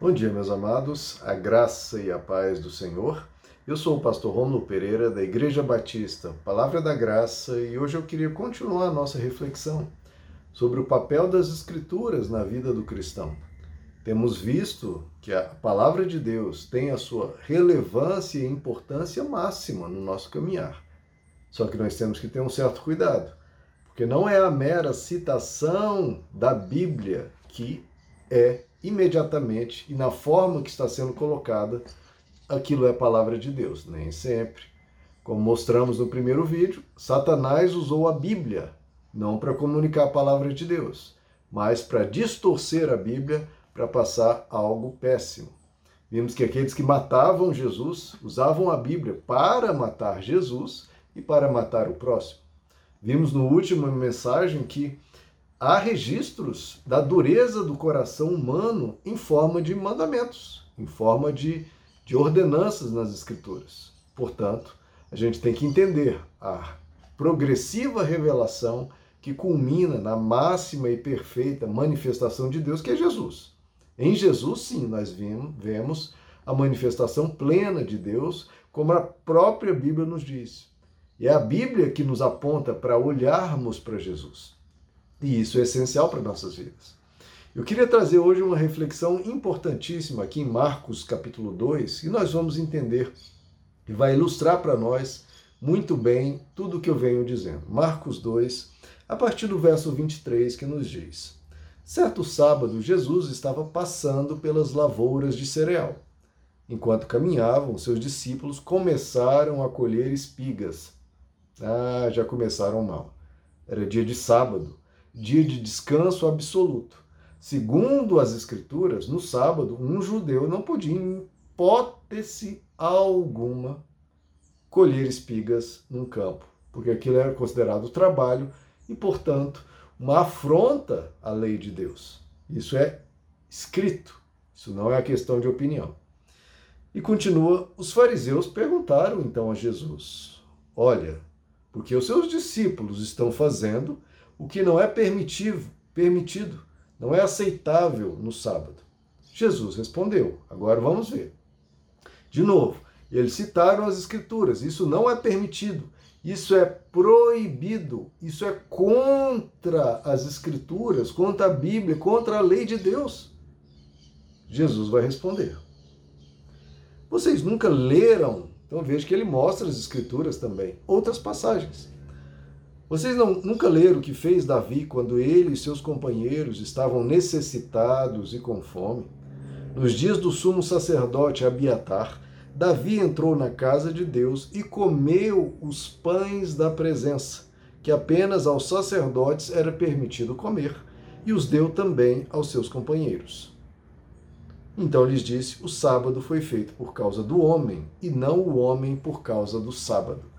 Bom dia, meus amados, a graça e a paz do Senhor. Eu sou o pastor Romulo Pereira, da Igreja Batista Palavra da Graça, e hoje eu queria continuar a nossa reflexão sobre o papel das Escrituras na vida do cristão. Temos visto que a palavra de Deus tem a sua relevância e importância máxima no nosso caminhar. Só que nós temos que ter um certo cuidado, porque não é a mera citação da Bíblia que é imediatamente e na forma que está sendo colocada, aquilo é a palavra de Deus, nem sempre. Como mostramos no primeiro vídeo, Satanás usou a Bíblia não para comunicar a palavra de Deus, mas para distorcer a Bíblia para passar algo péssimo. Vimos que aqueles que matavam Jesus usavam a Bíblia para matar Jesus e para matar o próximo. Vimos no último mensagem que há registros da dureza do coração humano em forma de mandamentos, em forma de, de ordenanças nas Escrituras. Portanto, a gente tem que entender a progressiva revelação que culmina na máxima e perfeita manifestação de Deus, que é Jesus. Em Jesus, sim, nós vemos a manifestação plena de Deus, como a própria Bíblia nos diz. E é a Bíblia que nos aponta para olharmos para Jesus. E isso é essencial para nossas vidas. Eu queria trazer hoje uma reflexão importantíssima aqui em Marcos capítulo 2, e nós vamos entender e vai ilustrar para nós muito bem tudo o que eu venho dizendo. Marcos 2, a partir do verso 23, que nos diz: Certo sábado, Jesus estava passando pelas lavouras de cereal. Enquanto caminhavam, seus discípulos começaram a colher espigas. Ah, já começaram mal. Era dia de sábado dia de descanso absoluto. Segundo as Escrituras, no sábado, um judeu não podia, em hipótese alguma, colher espigas num campo, porque aquilo era considerado trabalho e, portanto, uma afronta à lei de Deus. Isso é escrito, isso não é a questão de opinião. E continua: os fariseus perguntaram então a Jesus: Olha, porque os seus discípulos estão fazendo o que não é permitido, permitido, não é aceitável no sábado. Jesus respondeu. Agora vamos ver. De novo, eles citaram as escrituras. Isso não é permitido. Isso é proibido. Isso é contra as escrituras, contra a Bíblia, contra a lei de Deus. Jesus vai responder. Vocês nunca leram? Então veja que ele mostra as escrituras também, outras passagens. Vocês não, nunca leram o que fez Davi quando ele e seus companheiros estavam necessitados e com fome? Nos dias do sumo sacerdote Abiatar, Davi entrou na casa de Deus e comeu os pães da presença, que apenas aos sacerdotes era permitido comer, e os deu também aos seus companheiros. Então lhes disse: O sábado foi feito por causa do homem, e não o homem por causa do sábado.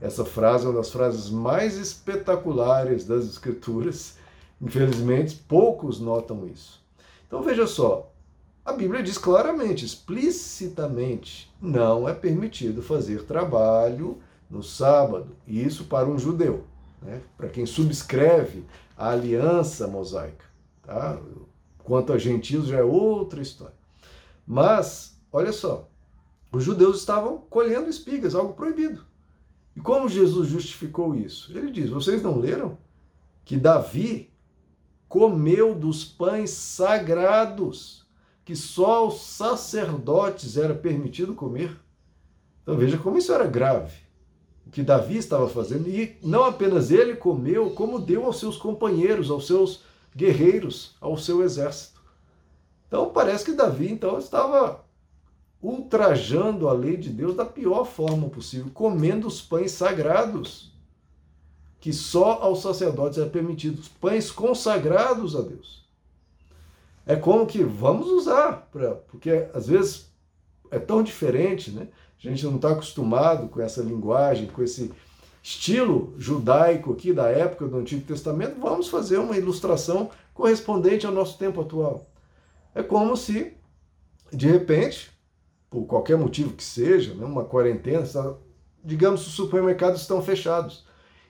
Essa frase é uma das frases mais espetaculares das Escrituras. Infelizmente, poucos notam isso. Então veja só, a Bíblia diz claramente, explicitamente, não é permitido fazer trabalho no sábado. E isso para um judeu, né? para quem subscreve a aliança mosaica. Tá? Quanto a gentios já é outra história. Mas, olha só, os judeus estavam colhendo espigas, algo proibido. E como Jesus justificou isso? Ele diz: vocês não leram que Davi comeu dos pães sagrados que só os sacerdotes era permitido comer? Então veja como isso era grave. O que Davi estava fazendo, e não apenas ele comeu, como deu aos seus companheiros, aos seus guerreiros, ao seu exército. Então parece que Davi então estava ultrajando a lei de Deus da pior forma possível, comendo os pães sagrados, que só aos sacerdotes é permitido, pães consagrados a Deus. É como que vamos usar, pra, porque às vezes é tão diferente, né? A gente não está acostumado com essa linguagem, com esse estilo judaico aqui da época do Antigo Testamento, vamos fazer uma ilustração correspondente ao nosso tempo atual. É como se, de repente, por qualquer motivo que seja, né, uma quarentena, digamos, os supermercados estão fechados.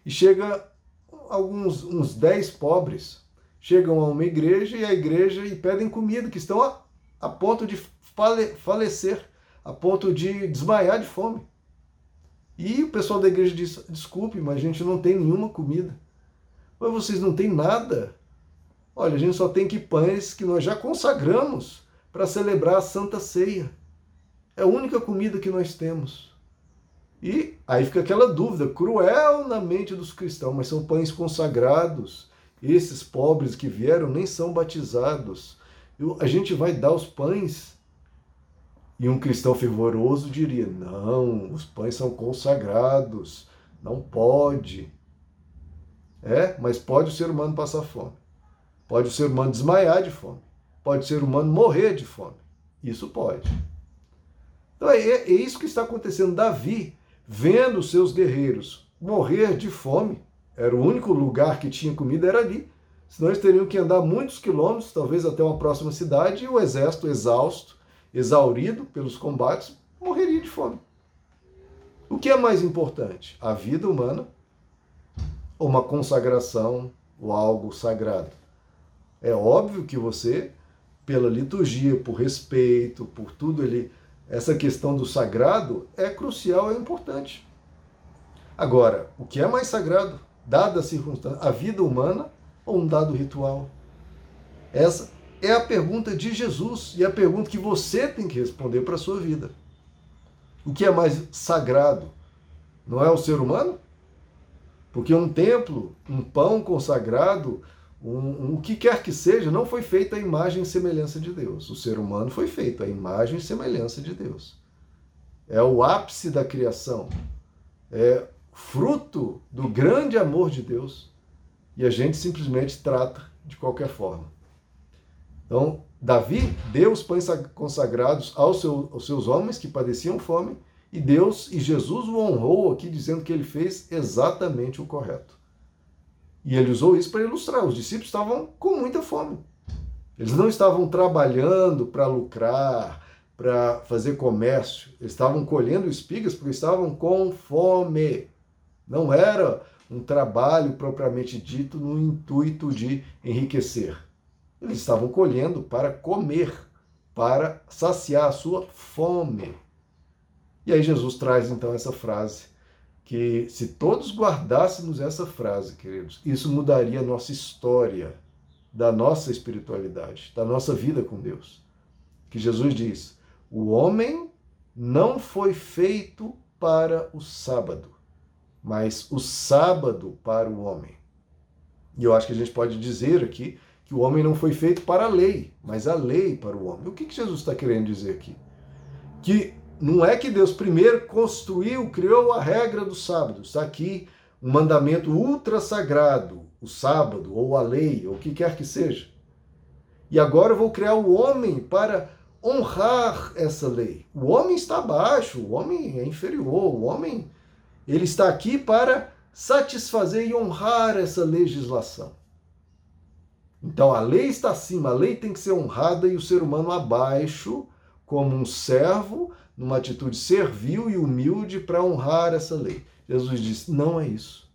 E chega alguns uns 10 pobres, chegam a uma igreja e a igreja e pedem comida, que estão a ponto de falecer, a ponto de desmaiar de fome. E o pessoal da igreja diz: desculpe, mas a gente não tem nenhuma comida. Mas vocês não têm nada? Olha, a gente só tem que pães que nós já consagramos para celebrar a Santa Ceia. É a única comida que nós temos. E aí fica aquela dúvida cruel na mente dos cristãos, mas são pães consagrados. Esses pobres que vieram nem são batizados. A gente vai dar os pães. E um cristão fervoroso diria: não, os pães são consagrados, não pode. É, mas pode o ser humano passar fome. Pode o ser humano desmaiar de fome. Pode o ser humano morrer de fome. Isso pode. Então é, é isso que está acontecendo. Davi, vendo seus guerreiros morrer de fome, era o único lugar que tinha comida, era ali. Senão eles teriam que andar muitos quilômetros, talvez até uma próxima cidade, e o exército exausto, exaurido pelos combates, morreria de fome. O que é mais importante? A vida humana ou uma consagração ou algo sagrado? É óbvio que você, pela liturgia, por respeito, por tudo ele, essa questão do sagrado é crucial, é importante. Agora, o que é mais sagrado, dada a circunstância, a vida humana ou um dado ritual? Essa é a pergunta de Jesus e a pergunta que você tem que responder para a sua vida. O que é mais sagrado? Não é o ser humano? Porque um templo, um pão consagrado, um, um, o que quer que seja, não foi feito à imagem e semelhança de Deus. O ser humano foi feito à imagem e semelhança de Deus. É o ápice da criação. É fruto do grande amor de Deus. E a gente simplesmente trata de qualquer forma. Então, Davi deu os pães consagrados aos, seu, aos seus homens que padeciam fome e Deus e Jesus o honrou aqui, dizendo que ele fez exatamente o correto. E ele usou isso para ilustrar. Os discípulos estavam com muita fome. Eles não estavam trabalhando para lucrar, para fazer comércio. Eles estavam colhendo espigas porque estavam com fome. Não era um trabalho propriamente dito no intuito de enriquecer. Eles estavam colhendo para comer, para saciar a sua fome. E aí Jesus traz então essa frase que se todos guardássemos essa frase, queridos, isso mudaria a nossa história da nossa espiritualidade, da nossa vida com Deus. Que Jesus diz: "O homem não foi feito para o sábado, mas o sábado para o homem". E eu acho que a gente pode dizer aqui que o homem não foi feito para a lei, mas a lei para o homem. O que, que Jesus está querendo dizer aqui? Que não é que Deus primeiro construiu, criou a regra do sábado. Está aqui um mandamento ultra sagrado, o sábado, ou a lei, ou o que quer que seja. E agora eu vou criar o homem para honrar essa lei. O homem está abaixo, o homem é inferior, o homem ele está aqui para satisfazer e honrar essa legislação. Então a lei está acima, a lei tem que ser honrada e o ser humano abaixo, como um servo, numa atitude servil e humilde para honrar essa lei. Jesus disse: não é isso.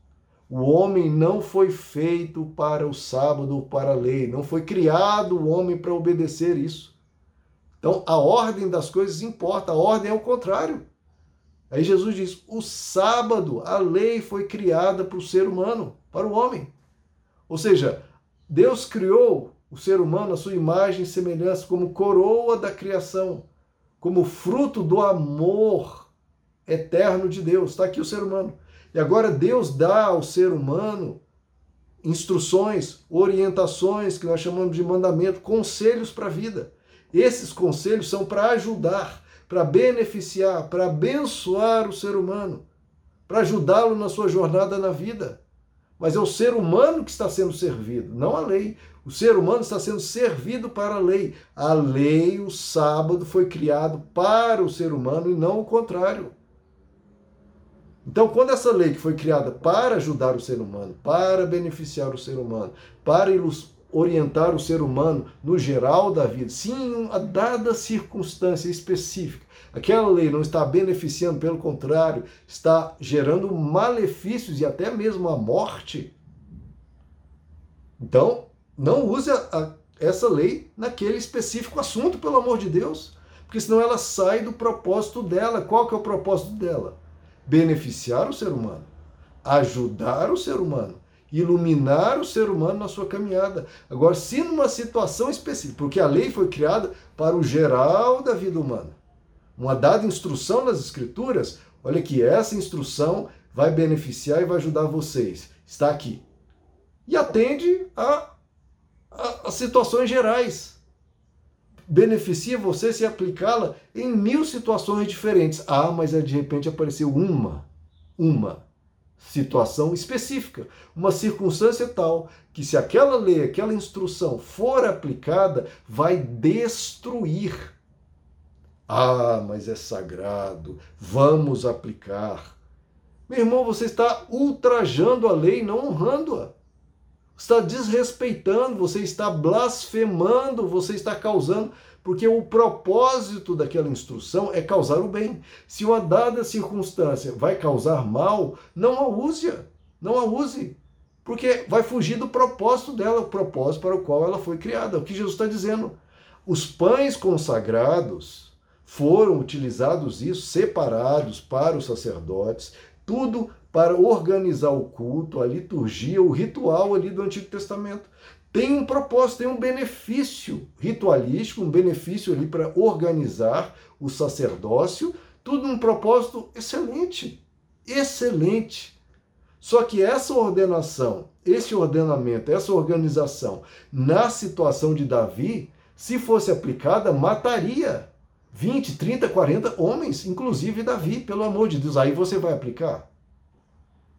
O homem não foi feito para o sábado ou para a lei, não foi criado o homem para obedecer isso. Então a ordem das coisas importa, a ordem é o contrário. Aí Jesus diz: o sábado, a lei foi criada para o ser humano, para o homem. Ou seja, Deus criou o ser humano à sua imagem e semelhança como coroa da criação como fruto do amor eterno de Deus. Está aqui o ser humano. E agora Deus dá ao ser humano instruções, orientações, que nós chamamos de mandamento, conselhos para a vida. Esses conselhos são para ajudar, para beneficiar, para abençoar o ser humano, para ajudá-lo na sua jornada na vida. Mas é o ser humano que está sendo servido, não a lei. O ser humano está sendo servido para a lei. A lei, o sábado, foi criado para o ser humano e não o contrário. Então, quando essa lei que foi criada para ajudar o ser humano, para beneficiar o ser humano, para orientar o ser humano no geral da vida, sim, uma dada circunstância específica, aquela lei não está beneficiando, pelo contrário, está gerando malefícios e até mesmo a morte. Então, não use a, essa lei naquele específico assunto, pelo amor de Deus. Porque senão ela sai do propósito dela. Qual que é o propósito dela? Beneficiar o ser humano, ajudar o ser humano, iluminar o ser humano na sua caminhada. Agora, se numa situação específica, porque a lei foi criada para o geral da vida humana, uma dada instrução nas escrituras, olha que essa instrução vai beneficiar e vai ajudar vocês. Está aqui. E atende a, a, a situações gerais. Beneficia você se aplicá-la em mil situações diferentes. Ah, mas de repente apareceu uma, uma situação específica, uma circunstância tal que se aquela lei, aquela instrução for aplicada, vai destruir. Ah, mas é sagrado, vamos aplicar. Meu irmão, você está ultrajando a lei, não honrando-a. Está desrespeitando, você está blasfemando, você está causando, porque o propósito daquela instrução é causar o bem. Se uma dada circunstância vai causar mal, não a use, não a use, porque vai fugir do propósito dela, o propósito para o qual ela foi criada. É o que Jesus está dizendo. Os pães consagrados foram utilizados isso, separados para os sacerdotes, tudo para organizar o culto, a liturgia, o ritual ali do Antigo Testamento. Tem um propósito, tem um benefício ritualístico, um benefício ali para organizar o sacerdócio, tudo um propósito excelente, excelente. Só que essa ordenação, esse ordenamento, essa organização na situação de Davi, se fosse aplicada, mataria 20, 30, 40 homens, inclusive Davi, pelo amor de Deus. Aí você vai aplicar.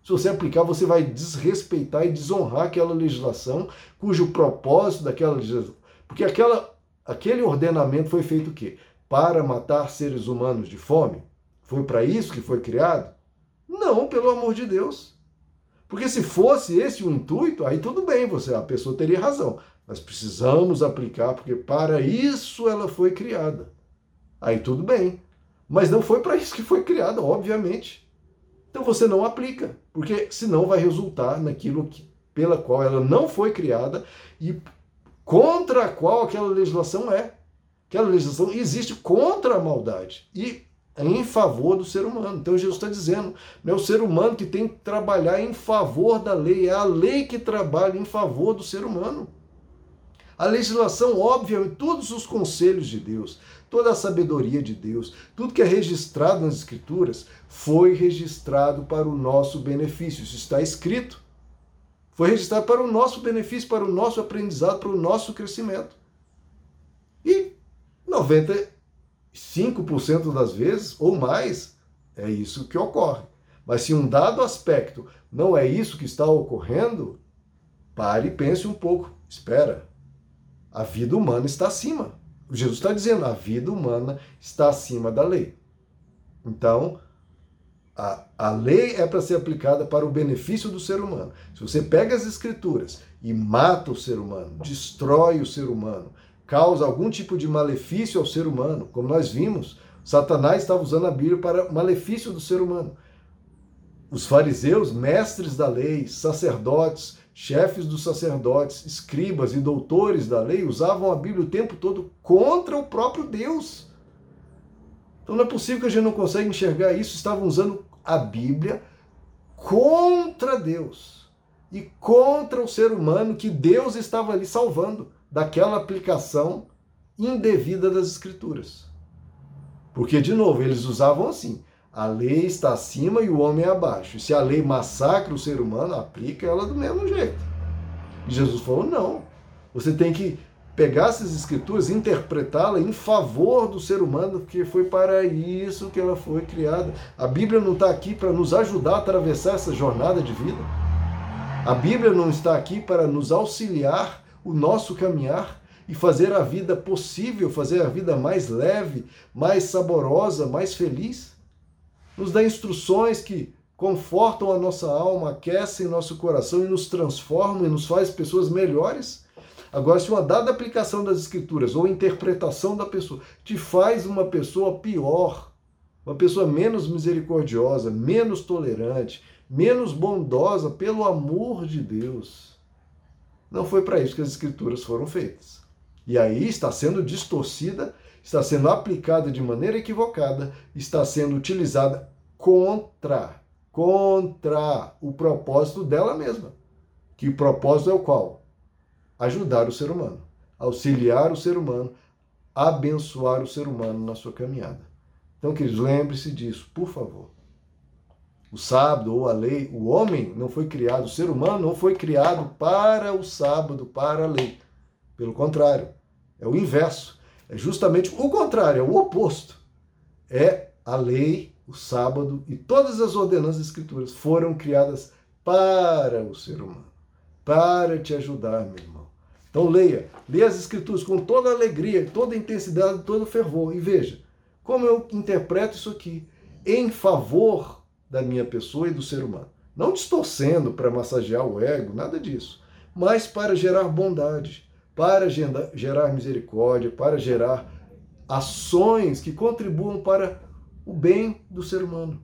Se você aplicar, você vai desrespeitar e desonrar aquela legislação, cujo propósito daquela legislação. Porque aquela, aquele ordenamento foi feito o quê? Para matar seres humanos de fome? Foi para isso que foi criado? Não, pelo amor de Deus. Porque se fosse esse o intuito, aí tudo bem, você a pessoa teria razão. Nós precisamos aplicar, porque para isso ela foi criada. Aí tudo bem. Mas não foi para isso que foi criada, obviamente. Então você não aplica, porque senão vai resultar naquilo que, pela qual ela não foi criada e contra a qual aquela legislação é. Aquela legislação existe contra a maldade e em favor do ser humano. Então Jesus está dizendo, é o ser humano que tem que trabalhar em favor da lei, é a lei que trabalha em favor do ser humano. A legislação, óbvia, todos os conselhos de Deus, toda a sabedoria de Deus, tudo que é registrado nas Escrituras, foi registrado para o nosso benefício. Isso está escrito. Foi registrado para o nosso benefício, para o nosso aprendizado, para o nosso crescimento. E 95% das vezes, ou mais, é isso que ocorre. Mas se um dado aspecto não é isso que está ocorrendo, pare e pense um pouco. Espera, a vida humana está acima. Jesus está dizendo, a vida humana está acima da lei. Então, a, a lei é para ser aplicada para o benefício do ser humano. Se você pega as escrituras e mata o ser humano, destrói o ser humano, causa algum tipo de malefício ao ser humano, como nós vimos, Satanás estava usando a Bíblia para malefício do ser humano. Os fariseus, mestres da lei, sacerdotes, chefes dos sacerdotes, escribas e doutores da lei usavam a Bíblia o tempo todo contra o próprio Deus. Então não é possível que a gente não consiga enxergar isso. Estavam usando a Bíblia contra Deus e contra o ser humano que Deus estava ali salvando daquela aplicação indevida das Escrituras. Porque, de novo, eles usavam assim: a lei está acima e o homem é abaixo. Se a lei massacra o ser humano, aplica ela do mesmo jeito. E Jesus falou: não. Você tem que pegar essas escrituras, interpretá-la em favor do ser humano, porque foi para isso que ela foi criada. A Bíblia não está aqui para nos ajudar a atravessar essa jornada de vida. A Bíblia não está aqui para nos auxiliar o nosso caminhar e fazer a vida possível, fazer a vida mais leve, mais saborosa, mais feliz nos dá instruções que confortam a nossa alma, aquecem nosso coração e nos transformam e nos faz pessoas melhores. Agora, se uma dada aplicação das escrituras ou interpretação da pessoa te faz uma pessoa pior, uma pessoa menos misericordiosa, menos tolerante, menos bondosa, pelo amor de Deus, não foi para isso que as escrituras foram feitas. E aí está sendo distorcida, está sendo aplicada de maneira equivocada, está sendo utilizada contra, contra o propósito dela mesma. Que o propósito é o qual? Ajudar o ser humano, auxiliar o ser humano, abençoar o ser humano na sua caminhada. Então, queridos, lembre-se disso, por favor. O sábado ou a lei, o homem não foi criado, o ser humano não foi criado para o sábado, para a lei. Pelo contrário, é o inverso. É justamente o contrário, é o oposto. É a lei, o sábado e todas as ordenanças escrituras foram criadas para o ser humano, para te ajudar, meu irmão. Então leia, leia as escrituras com toda alegria, toda intensidade, todo fervor e veja como eu interpreto isso aqui em favor da minha pessoa e do ser humano. Não distorcendo para massagear o ego, nada disso, mas para gerar bondade, para gerar misericórdia, para gerar ações que contribuam para o bem do ser humano.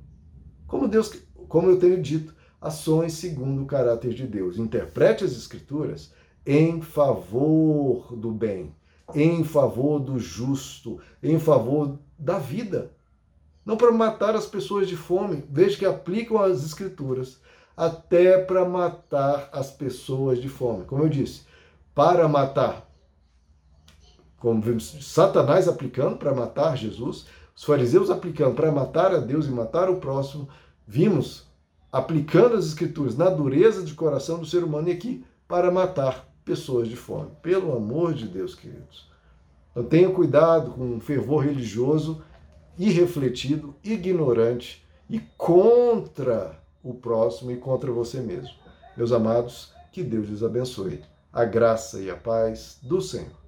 Como Deus, como eu tenho dito, ações segundo o caráter de Deus. Interprete as escrituras em favor do bem, em favor do justo, em favor da vida. Não para matar as pessoas de fome. Veja que aplicam as escrituras até para matar as pessoas de fome. Como eu disse, para matar. Como vimos Satanás aplicando para matar Jesus, os fariseus aplicando para matar a Deus e matar o próximo, vimos aplicando as escrituras na dureza de coração do ser humano e aqui para matar pessoas de fome. Pelo amor de Deus, queridos. Então tenha cuidado com um fervor religioso irrefletido, ignorante e contra o próximo e contra você mesmo. Meus amados, que Deus lhes abençoe. A graça e a paz do Senhor.